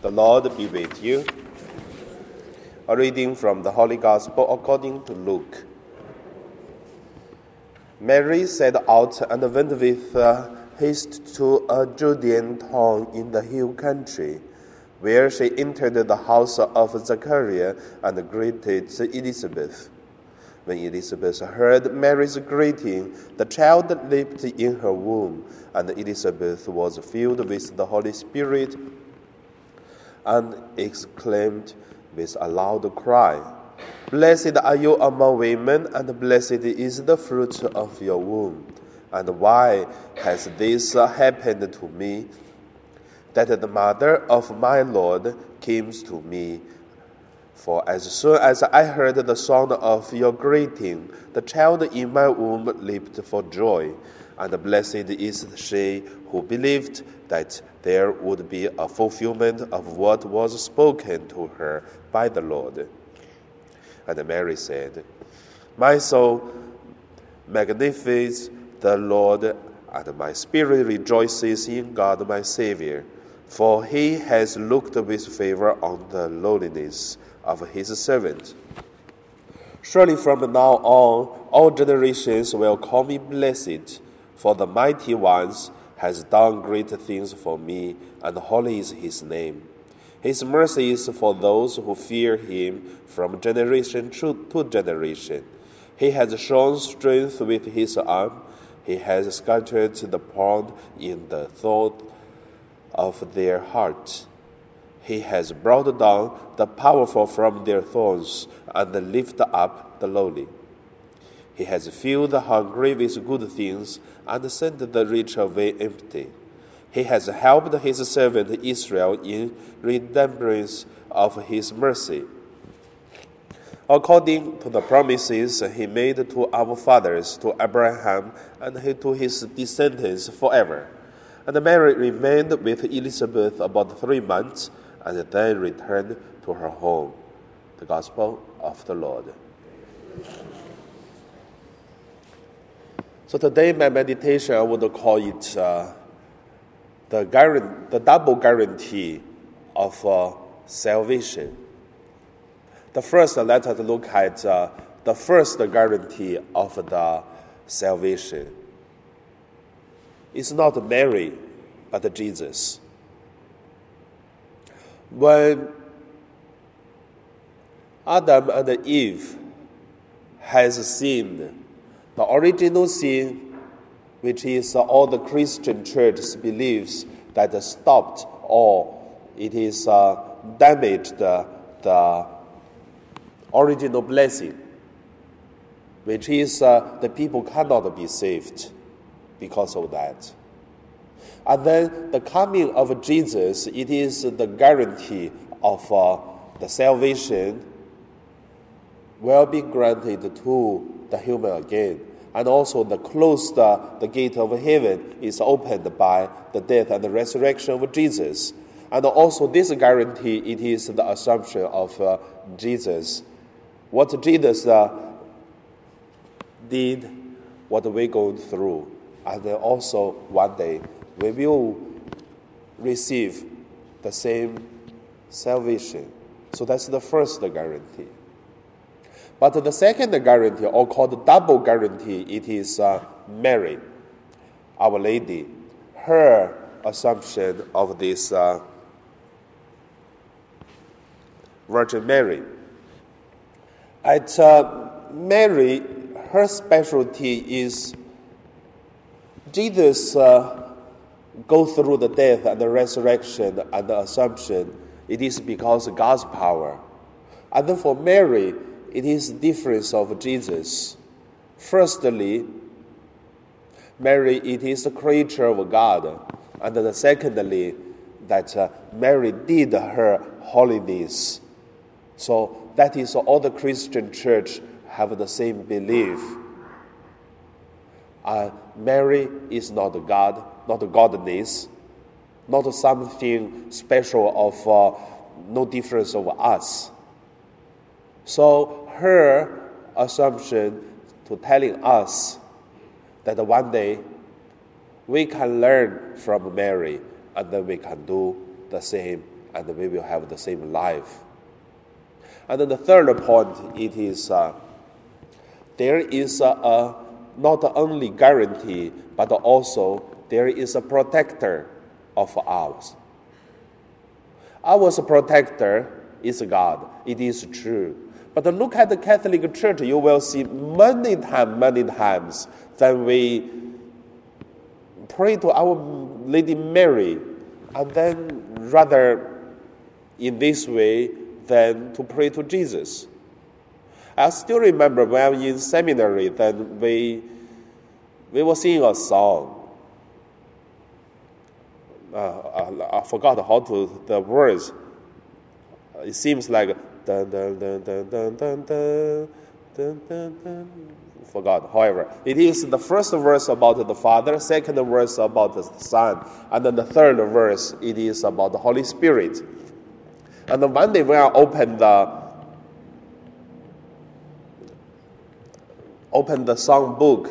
The Lord be with you. A reading from the Holy Gospel according to Luke. Mary set out and went with haste to a Judean town in the hill country, where she entered the house of Zachariah and greeted Elizabeth. When Elizabeth heard Mary's greeting, the child leaped in her womb, and Elizabeth was filled with the Holy Spirit and exclaimed with a loud cry, Blessed are you among women, and blessed is the fruit of your womb. And why has this happened to me? That the mother of my Lord came to me. For as soon as I heard the sound of your greeting, the child in my womb leaped for joy. And blessed is she who believed that there would be a fulfillment of what was spoken to her by the Lord. And Mary said, My soul magnifies the Lord, and my spirit rejoices in God my Savior, for he has looked with favor on the lowliness of his servant. Surely from now on, all generations will call me blessed, for the mighty ones has done great things for me, and holy is his name. His mercy is for those who fear him from generation to generation. He has shown strength with his arm. He has scattered the proud in the thought of their heart. He has brought down the powerful from their thrones and lifted up the lowly. He has filled the hungry with good things and sent the rich away empty. He has helped his servant Israel in remembrance of his mercy. According to the promises he made to our fathers, to Abraham, and to his descendants forever. And Mary remained with Elizabeth about three months and then returned to her home. The Gospel of the Lord. So today, my meditation, I would call it uh, the, guarantee, the double guarantee of uh, salvation. The first, let us look at uh, the first guarantee of the salvation. It's not Mary, but Jesus. When Adam and Eve has sinned, the original sin, which is all the Christian church believes that stopped or it is uh, damaged the, original blessing, which is uh, the people cannot be saved because of that. And then the coming of Jesus, it is the guarantee of uh, the salvation will be granted to the human again. And also, the closed uh, the gate of heaven is opened by the death and the resurrection of Jesus. And also, this guarantee it is the assumption of uh, Jesus. What Jesus uh, did, what we go through, and also one day we will receive the same salvation. So that's the first guarantee. But the second guarantee, or called double guarantee, it is uh, Mary, Our Lady, her assumption of this uh, Virgin Mary. At uh, Mary, her specialty is Jesus uh, go through the death and the resurrection and the assumption. It is because God's power. And then for Mary, it is difference of Jesus. Firstly, Mary, it is a creature of God. And then secondly, that uh, Mary did her holiness. So that is all the Christian church have the same belief. Uh, Mary is not God, not godness, not something special of uh, no difference of us. So her assumption to telling us that one day we can learn from Mary and then we can do the same and we will have the same life. And then the third point, it is uh, there is a, a not only guarantee, but also there is a protector of ours. Our protector is God. It is true. But look at the Catholic Church, you will see many times, many times that we pray to Our Lady Mary, and then rather in this way than to pray to Jesus. I still remember when I was in seminary that we, we were singing a song. Uh, I, I, forgot how to the words. It seems like dun dun dun dun dun dun dun dun dun. Forgot. However, it is the first verse about the Father, second verse about the Son, and then the third verse it is about the Holy Spirit. And then one day when I opened the opened the song book,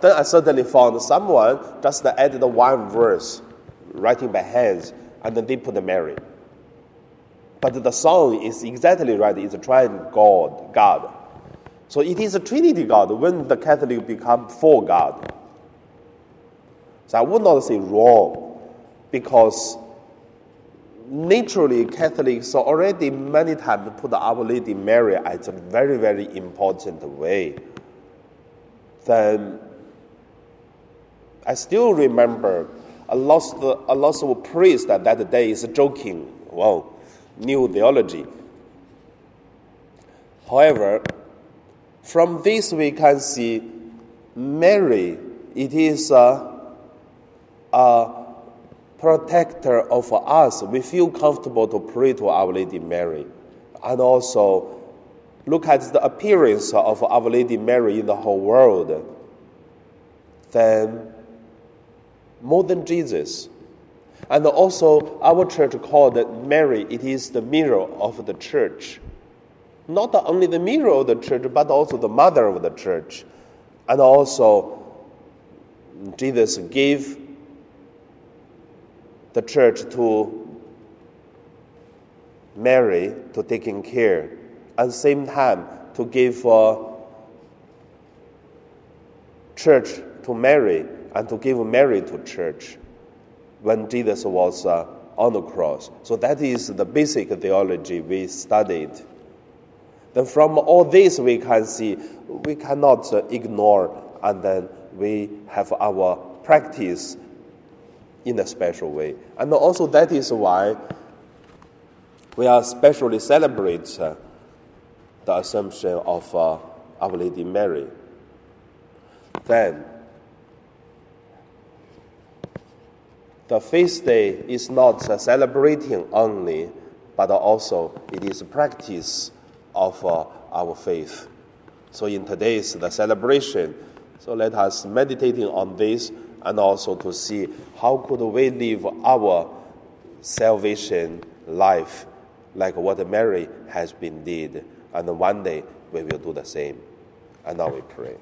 then I suddenly found someone just added one verse, writing by hands, and then they put the Mary. But the song is exactly right. It's trying God, God. So it is a Trinity God when the Catholic become four God. So I would not say wrong, because naturally Catholics already many times put Our Lady Mary as a very, very important way. Then I still remember a lot, of, a lot of priests at that day is joking, well, new theology. However, from this we can see Mary, it is a, a protector of us, we feel comfortable to pray to Our Lady Mary. And also, look at the appearance of Our Lady Mary in the whole world. Then, more than Jesus. And also, our church called Mary, it is the mirror of the church. Not only the mirror of the church, but also the mother of the church. And also, Jesus gave the church to Mary to taking care, at the same time to give uh, church to Mary and to give Mary to church when Jesus was uh, on the cross. So that is the basic theology we studied. Then from all this we can see we cannot uh, ignore and then we have our practice in a special way. And also, that is why we are specially celebrate uh, the Assumption of uh, Our Lady Mary. Then, the feast day is not uh, celebrating only, but also it is a practice of uh, our faith. So in today's the celebration, so let us meditating on this and also to see how could we live our salvation life like what Mary has been did. And one day we will do the same. And now we pray.